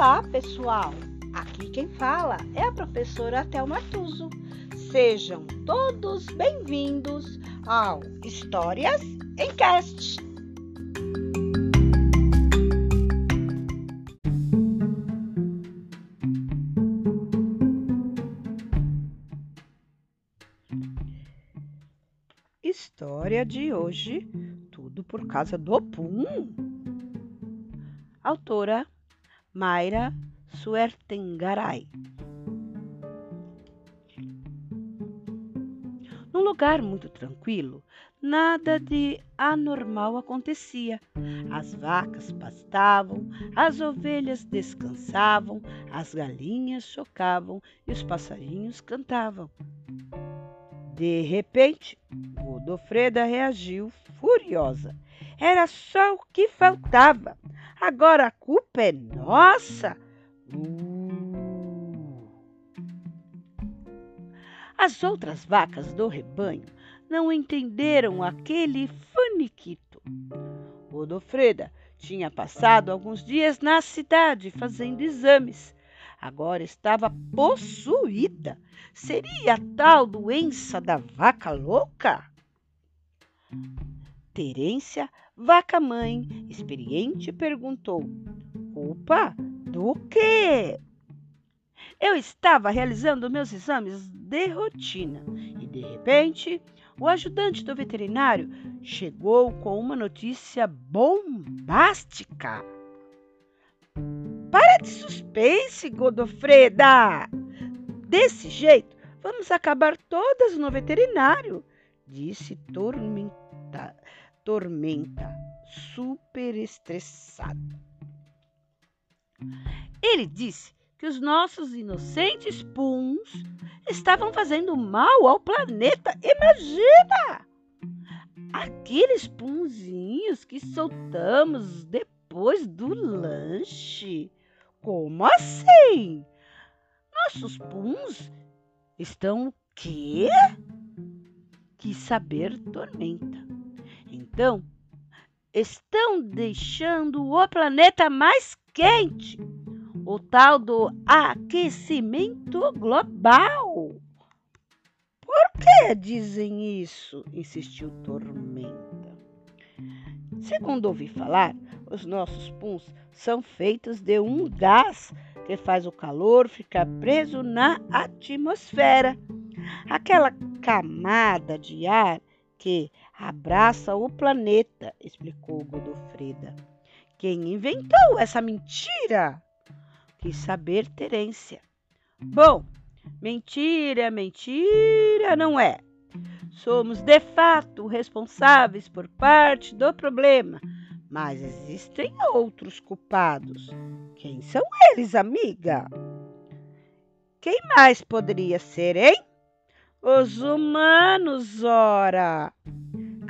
Olá, pessoal! Aqui quem fala é a professora Thelma Tuso. Sejam todos bem-vindos ao Histórias em Cast. História de hoje, tudo por causa do Pum. Autora Mayra Suertengaray. Num lugar muito tranquilo, nada de anormal acontecia. As vacas pastavam, as ovelhas descansavam, as galinhas chocavam e os passarinhos cantavam. De repente, Godofreda reagiu furiosa. Era só o que faltava. Agora a culpa é nossa. Uh. As outras vacas do rebanho não entenderam aquele faniquito. Godofreda tinha passado alguns dias na cidade fazendo exames. Agora estava possuída. Seria a tal doença da vaca louca? Terência, vaca mãe, experiente, perguntou: Culpa do quê? Eu estava realizando meus exames de rotina e, de repente, o ajudante do veterinário chegou com uma notícia bombástica. Para de suspense, Godofreda! Desse jeito, vamos acabar todas no veterinário, disse Tormenta, Tormenta super estressada. Ele disse que os nossos inocentes puns estavam fazendo mal ao planeta. Imagina! Aqueles punzinhos que soltamos depois do lanche. Como assim? Nossos puns estão o quê? Quis saber Tormenta. Então, estão deixando o planeta mais quente o tal do aquecimento global. Por que dizem isso? insistiu Tormenta. Segundo ouvi falar, os nossos puns são feitos de um gás que faz o calor ficar preso na atmosfera. Aquela camada de ar que abraça o planeta, explicou Godofreda. Quem inventou essa mentira? Quis saber Terência. Bom, mentira, mentira não é. Somos de fato responsáveis por parte do problema, mas existem outros culpados. Quem são eles, amiga? Quem mais poderia ser, hein? Os humanos, ora!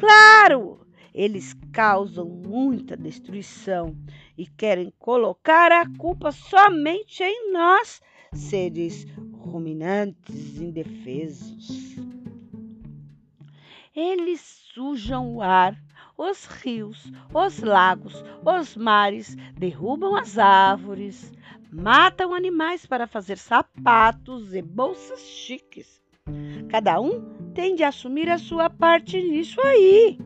Claro! Eles causam muita destruição e querem colocar a culpa somente em nós, seres ruminantes indefesos. Eles sujam o ar, os rios, os lagos, os mares, derrubam as árvores, matam animais para fazer sapatos e bolsas chiques. Cada um tem de assumir a sua parte nisso aí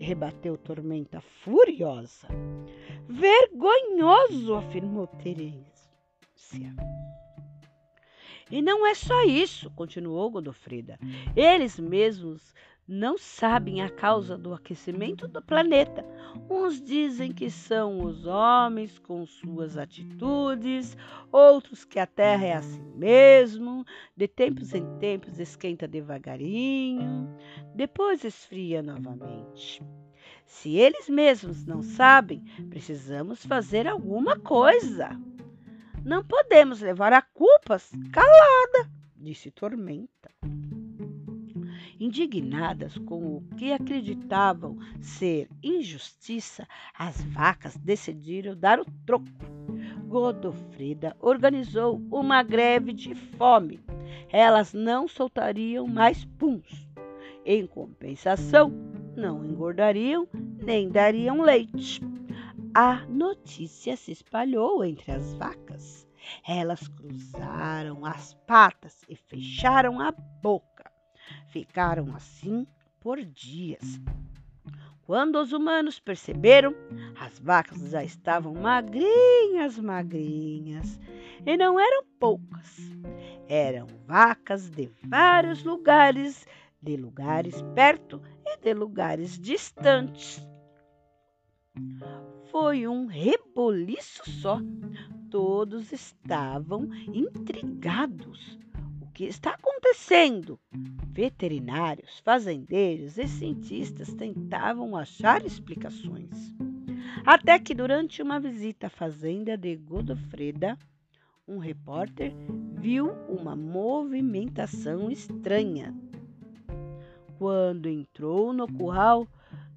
rebateu Tormenta furiosa. Vergonhoso, afirmou Terência. E não é só isso, continuou Godofrida. Eles mesmos não sabem a causa do aquecimento do planeta. Uns dizem que são os homens com suas atitudes, outros que a Terra é assim mesmo, de tempos em tempos esquenta devagarinho, depois esfria novamente. Se eles mesmos não sabem, precisamos fazer alguma coisa. Não podemos levar a culpas calada, disse Tormenta. Indignadas com o que acreditavam ser injustiça, as vacas decidiram dar o troco. Godofrida organizou uma greve de fome. Elas não soltariam mais puns. Em compensação, não engordariam nem dariam leite. a notícia se espalhou entre as vacas. Elas cruzaram as patas e fecharam a boca. Ficaram assim por dias. Quando os humanos perceberam, as vacas já estavam magrinhas, magrinhas, e não eram poucas. Eram vacas de vários lugares, de lugares perto e de lugares distantes. Foi um reboliço só. Todos estavam intrigados. Que está acontecendo? Veterinários, fazendeiros e cientistas tentavam achar explicações. Até que, durante uma visita à fazenda de Godofreda, um repórter viu uma movimentação estranha. Quando entrou no curral,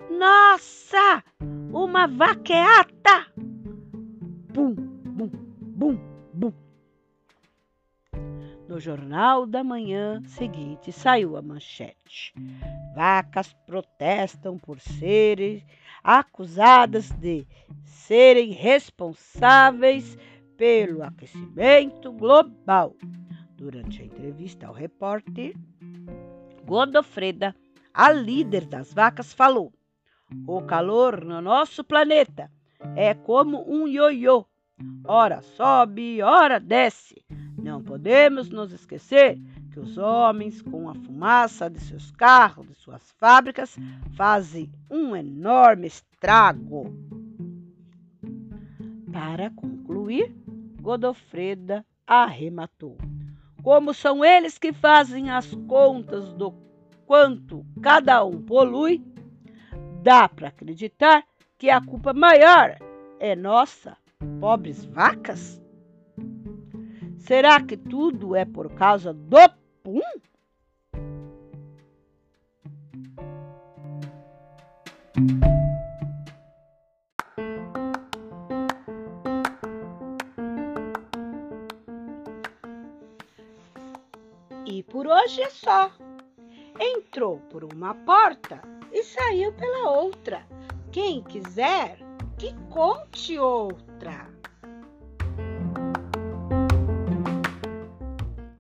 nossa! Uma vaqueata! Bum, bum, bum. No jornal da manhã seguinte saiu a manchete. Vacas protestam por serem acusadas de serem responsáveis pelo aquecimento global. Durante a entrevista ao repórter, Godofreda, a líder das vacas, falou: O calor no nosso planeta é como um ioiô. Ora sobe, ora desce. Não podemos nos esquecer que os homens, com a fumaça de seus carros, de suas fábricas, fazem um enorme estrago. Para concluir, Godofreda arrematou. Como são eles que fazem as contas do quanto cada um polui, dá para acreditar que a culpa maior é nossa, pobres vacas? Será que tudo é por causa do pum? E por hoje é só. Entrou por uma porta e saiu pela outra. Quem quiser, que conte outra.